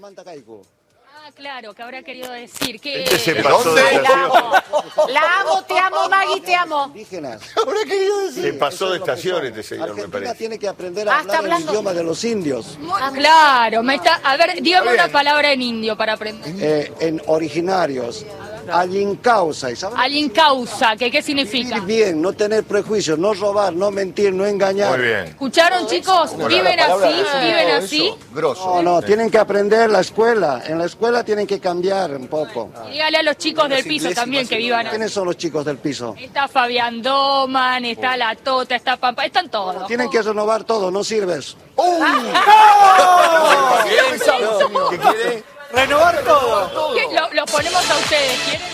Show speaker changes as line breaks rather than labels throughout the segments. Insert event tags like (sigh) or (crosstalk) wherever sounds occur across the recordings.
Ah, claro, que habrá querido decir que...
Se
¿De
pasó
dónde?
de
La
estación.
amo, la amo, te amo, Maggie, te amo.
indígenas. (laughs)
Se pasó de
Eso es lo que
estación este señor, me
Argentina
parece.
tiene que aprender a
Ah, está
hablar el
hablando.
idioma de los indios.
Ah, claro, me está... A ver, dígame una palabra en indio para aprender.
Eh, en originarios. Alincausa. ¿y saben?
Alin causa, que qué significa.
Vivir bien, no tener prejuicios, no robar, no mentir, no engañar.
Muy bien.
¿Escucharon, chicos? ¿Viven así? ¿Viven así?
No, no, tienen que aprender la escuela. En la escuela tienen que cambiar un poco.
Y dígale a los chicos del piso también que vivan así.
¿Quiénes son los chicos del piso?
Está Fabián Doman, está La Tota, está Pampa, están todos.
Tienen que renovar todo, no sirves. (laughs)
¿Qué quiere?
Renovar todo.
¿Qué? Lo, lo ponemos a ustedes, ¿quieren?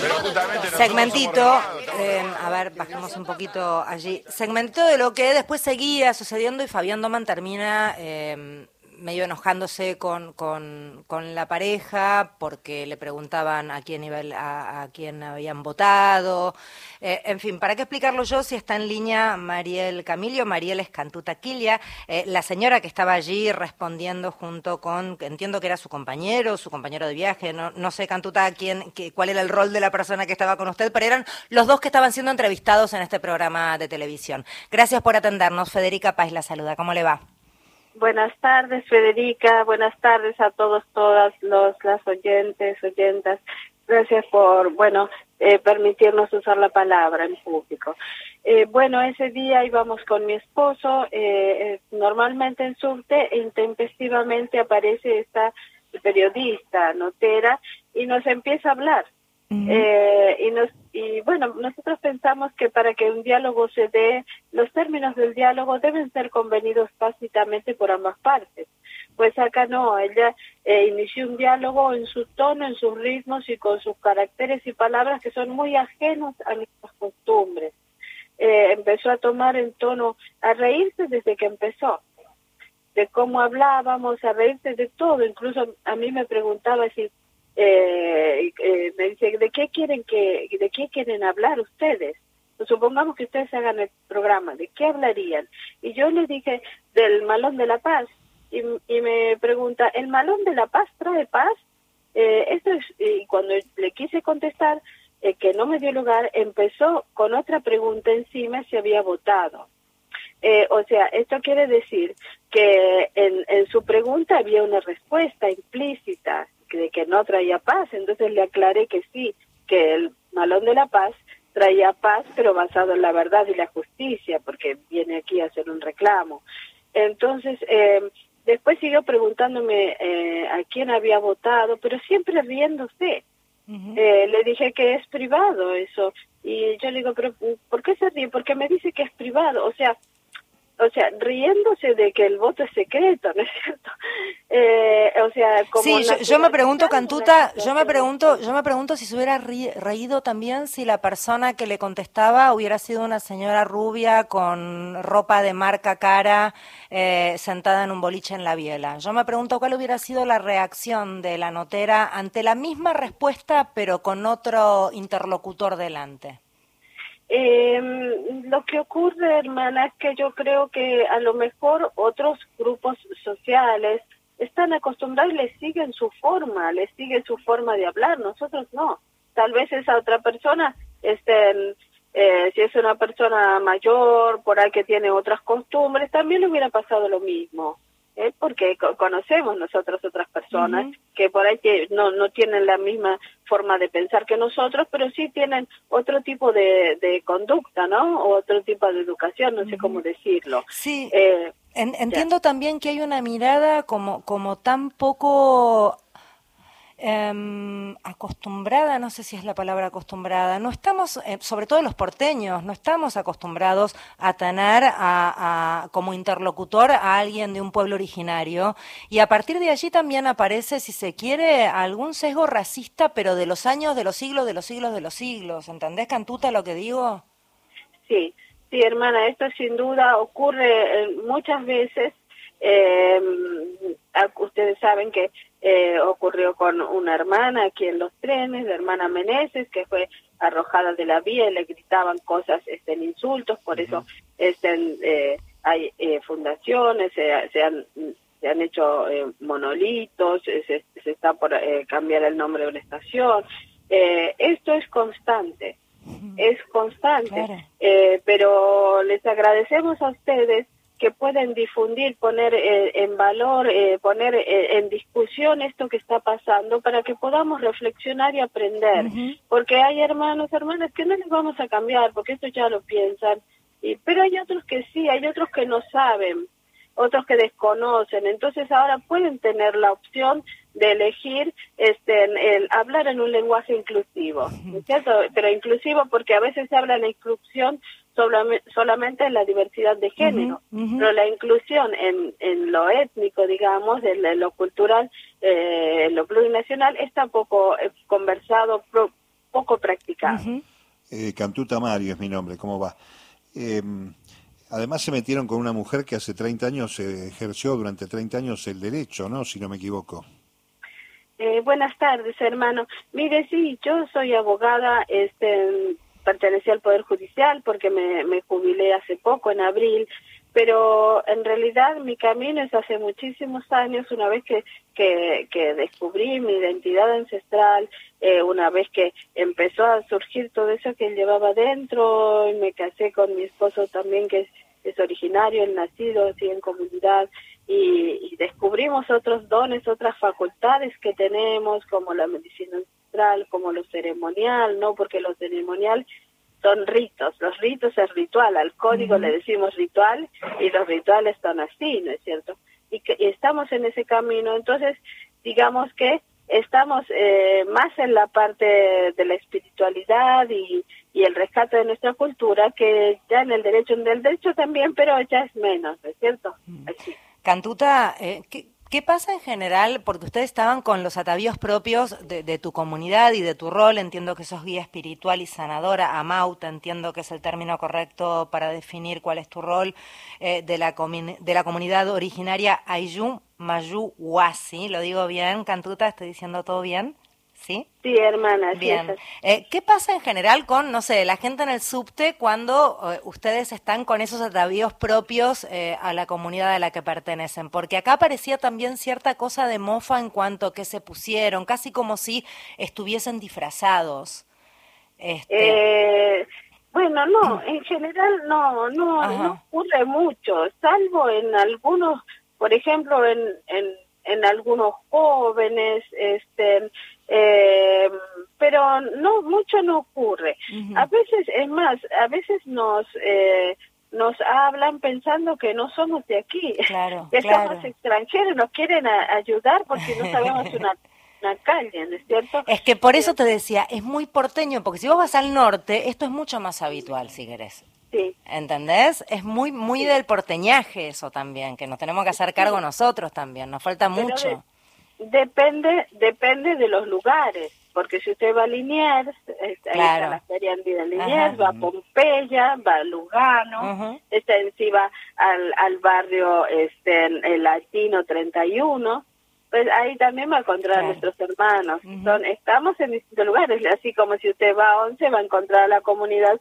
Pero justamente nosotros
Segmentito, eh, a ver, bajemos un poquito allí. Segmentito de lo que después seguía sucediendo y Fabián Doman termina eh, medio enojándose con, con, con la pareja porque le preguntaban a quién iba a, quién habían votado. Eh, en fin, ¿para qué explicarlo yo si está en línea Mariel Camilio? Mariel Escantutaquilia, eh, la señora que estaba allí respondiendo junto con, entiendo que era su compañero, su compañero de viaje, no, no sé Cantuta quién, qué- cuál era el rol de la persona que estaba con usted, pero eran los dos que estaban siendo entrevistados en este programa de televisión. Gracias por atendernos. Federica Paz la saluda. ¿Cómo le va?
Buenas tardes, Federica. Buenas tardes a todos, todas los, las oyentes, oyentas. Gracias por, bueno, eh, permitirnos usar la palabra en público. Eh, bueno, ese día íbamos con mi esposo. eh, eh, normalmente en Surte, intempestivamente aparece esta periodista, notera, y nos empieza a hablar. Eh, y, nos, y bueno, nosotros pensamos que para que un diálogo se dé, los términos del diálogo deben ser convenidos tácitamente por ambas partes. Pues acá no, ella eh, inició un diálogo en su tono, en sus ritmos y con sus caracteres y palabras que son muy ajenos a nuestras costumbres. Eh, empezó a tomar en tono, a reírse desde que empezó de cómo hablábamos, a reírse de todo. Incluso a mí me preguntaba si, eh, eh, me dice, ¿de qué quieren que, de qué quieren hablar ustedes? Pues supongamos que ustedes hagan el programa, ¿de qué hablarían? Y yo le dije del malón de la paz. Y, me pregunta, ¿el malón de la paz trae paz? Eh, esto es, y cuando le quise contestar, eh, que no me dio lugar, empezó con otra pregunta encima si había votado. Eh, o sea, esto quiere decir que en, en su pregunta había una respuesta implícita de que no traía paz. Entonces le aclaré que sí, que el malón de la paz traía paz, pero basado en la verdad y la justicia, porque viene aquí a hacer un reclamo. Entonces, eh, después siguió preguntándome eh, a quién había votado, pero siempre riéndose. Eh, le dije que es privado eso. Y yo le digo, pero ¿por qué se ríe? Porque me dice que es privado. O sea, o sea, riéndose de que el voto es secreto, ¿no es cierto? (laughs) Eh, o sea, como
Sí, yo, yo me pregunto, Cantuta, yo me pregunto, yo me pregunto si se hubiera ri- reído también si la persona que le contestaba hubiera sido una señora rubia con ropa de marca cara, eh, sentada en un boliche en la biela. Yo me pregunto cuál hubiera sido la reacción de la notera ante la misma respuesta, pero con otro interlocutor delante.
Eh, lo que ocurre, hermana, es que yo creo que a lo mejor otros grupos sociales están acostumbrados y les siguen su forma, les siguen su forma de hablar, nosotros no. Tal vez esa otra persona, este, eh, si es una persona mayor, por ahí que tiene otras costumbres, también le hubiera pasado lo mismo. ¿Eh? Porque co- conocemos nosotros otras personas que por ahí que no, no tienen la misma forma de pensar que nosotros, pero sí tienen otro tipo de, de conducta, ¿no? O otro tipo de educación, no sé cómo decirlo.
Sí,
Eh,
En- entiendo también que hay una mirada como, como tan poco em, acostumbrada, no sé si es la palabra acostumbrada, no estamos, eh, sobre todo los porteños, no estamos acostumbrados a tener a, a- como interlocutor a alguien de un pueblo originario y a partir de allí también aparece, si se quiere, algún sesgo racista, pero de los años, de los siglos, de los siglos, de los siglos. ¿Entendés, Cantuta, lo que digo?
Sí, sí, hermana, esto sin duda ocurre eh, muchas veces. Eh, ustedes saben que eh, ocurrió con una hermana aquí en los trenes, la hermana Meneses, que fue arrojada de la vía y le gritaban cosas, este, insultos, por eso este, eh, hay eh, fundaciones, se, se han se han hecho eh, monolitos, se, se está por eh, cambiar el nombre de una estación. Eh, esto es constante, es constante,
Claro.
Eh, pero les agradecemos a ustedes que pueden difundir, poner eh, en valor, eh, poner eh, en discusión esto que está pasando para que podamos reflexionar y aprender. Porque hay hermanos, hermanas que no les vamos a cambiar, porque esto ya lo piensan, y, pero hay otros que sí, hay otros que no saben, otros que desconocen. Entonces ahora pueden tener la opción de elegir este el hablar en un lenguaje inclusivo, ¿no es cierto? Pero inclusivo porque a veces se habla en la inclusión solamente en la diversidad de género, pero la inclusión en, en lo étnico, digamos, en, en lo cultural, eh, en lo plurinacional, está poco eh, conversado, pro- poco practicado.
Eh, Cantuta Mario es mi nombre, ¿cómo va? Eh, además se metieron con una mujer que hace 30 años eh, ejerció durante 30 años el derecho, ¿no? Si no me equivoco.
Eh, buenas tardes, hermano. Mire, sí, yo soy abogada, este, pertenecí al Poder Judicial porque me, me jubilé hace poco, en abril, pero en realidad mi camino es hace muchísimos años, una vez que, que, que descubrí mi identidad ancestral, eh, una vez que empezó a surgir todo eso que llevaba dentro, y me casé con mi esposo también, que es, es originario, el nacido así en comunidad, y, y descubrimos otros dones, otras facultades que tenemos, como la medicina ancestral, como lo ceremonial, ¿no? Porque lo ceremonial son ritos, los ritos es ritual, al código le decimos ritual y los rituales son así, ¿no es cierto? Y, que, y estamos en ese camino, entonces digamos que estamos eh, más en la parte de la espiritualidad y, y el rescate de nuestra cultura que ya en el derecho, en el derecho también, pero ya es menos, ¿no es cierto? Así.
Cantuta, eh, ¿qué, qué pasa en general? Porque ustedes estaban con los atavíos propios de, de tu comunidad y de tu rol. Entiendo que sos guía espiritual y sanadora. Amauta, entiendo que es el término correcto para definir cuál es tu rol eh, de, la de la comunidad originaria Ayllu Mayu Huasi. ¿Lo digo bien, Cantuta? ¿Estoy diciendo todo bien? ¿Sí?
Sí, hermana,
Bien. Eh, ¿Qué pasa en general con, no sé, la gente en el subte cuando eh, ustedes están con esos atavíos propios eh, a la comunidad a la que pertenecen? Porque acá parecía también cierta cosa de mofa en cuanto que se pusieron, casi como si estuviesen disfrazados. Este,
Eh, bueno, no, en general no, no,
Ajá.
no ocurre mucho, salvo en algunos, por ejemplo, en, en, en algunos jóvenes, este, eh, pero no, mucho no ocurre. A veces, es más, a veces nos, eh, nos hablan pensando que no somos de aquí,
Claro, (laughs)
que
claro.
somos extranjeros, nos quieren a- ayudar porque no sabemos una, una calle, ¿no es cierto?
es que por eso te decía, es muy porteño, porque si vos vas al norte, esto es mucho más habitual, si querés.
Sí.
¿Entendés? Es muy muy del porteñaje eso también, que nos tenemos que hacer cargo nosotros también, nos falta
Pero
mucho.
Depende, depende de los lugares, porque si usted va a Liniers, este, ahí
Claro.
está la feria andina Liniers,
Ajá.
va a Pompeya, va a Lugano,
Ujú.
está encima al, al barrio este, el Latino 31, pues ahí también va a encontrar a nuestros hermanos. Son, estamos en distintos lugares, así como si usted va a Once, va a encontrar a la comunidad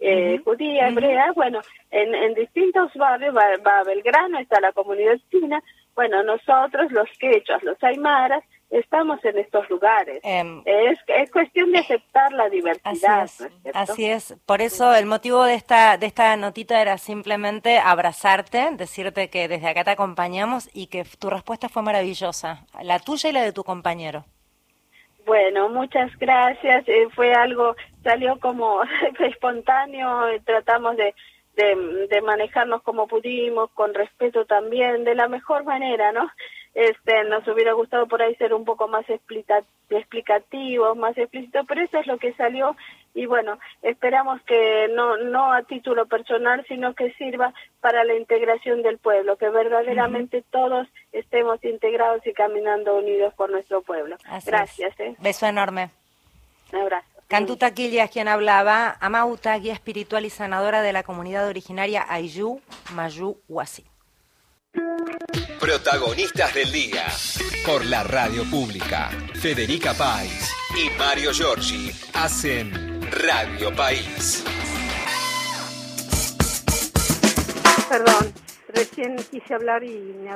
eh, judía, hebrea, bueno, en, en distintos barrios, va, va a Belgrano, está la comunidad china, bueno, nosotros, los quechos, los aymaras, estamos en estos lugares.
Em,
es, es cuestión de aceptar la
Así
diversidad.
es,
¿no es cierto?
así es. Por eso el motivo de esta de esta notita era simplemente abrazarte, decirte que desde acá te acompañamos y que tu respuesta fue maravillosa, la tuya y la de tu compañero.
Bueno, muchas gracias. Eh, fue algo, salió como (laughs) espontáneo, eh, tratamos de, de, de manejarnos como pudimos, con respeto también, de la mejor manera, ¿no? Este, nos hubiera gustado por ahí ser un poco más explica- explicativos, más explícitos, pero eso es lo que salió y bueno, esperamos que no, no a título personal, sino que sirva para la integración del pueblo, que verdaderamente todos estemos integrados y caminando unidos por nuestro pueblo.
Así
Gracias. ¿eh?
Beso enorme.
Un abrazo.
Cantuta Quilla es quien hablaba, Amauta, guía espiritual y sanadora de la comunidad originaria Ayllu Mayu Huasi.
Protagonistas del día. Por la radio pública. Federica Pais y Mario Giorgi hacen Radio País.
Perdón, recién quise hablar y me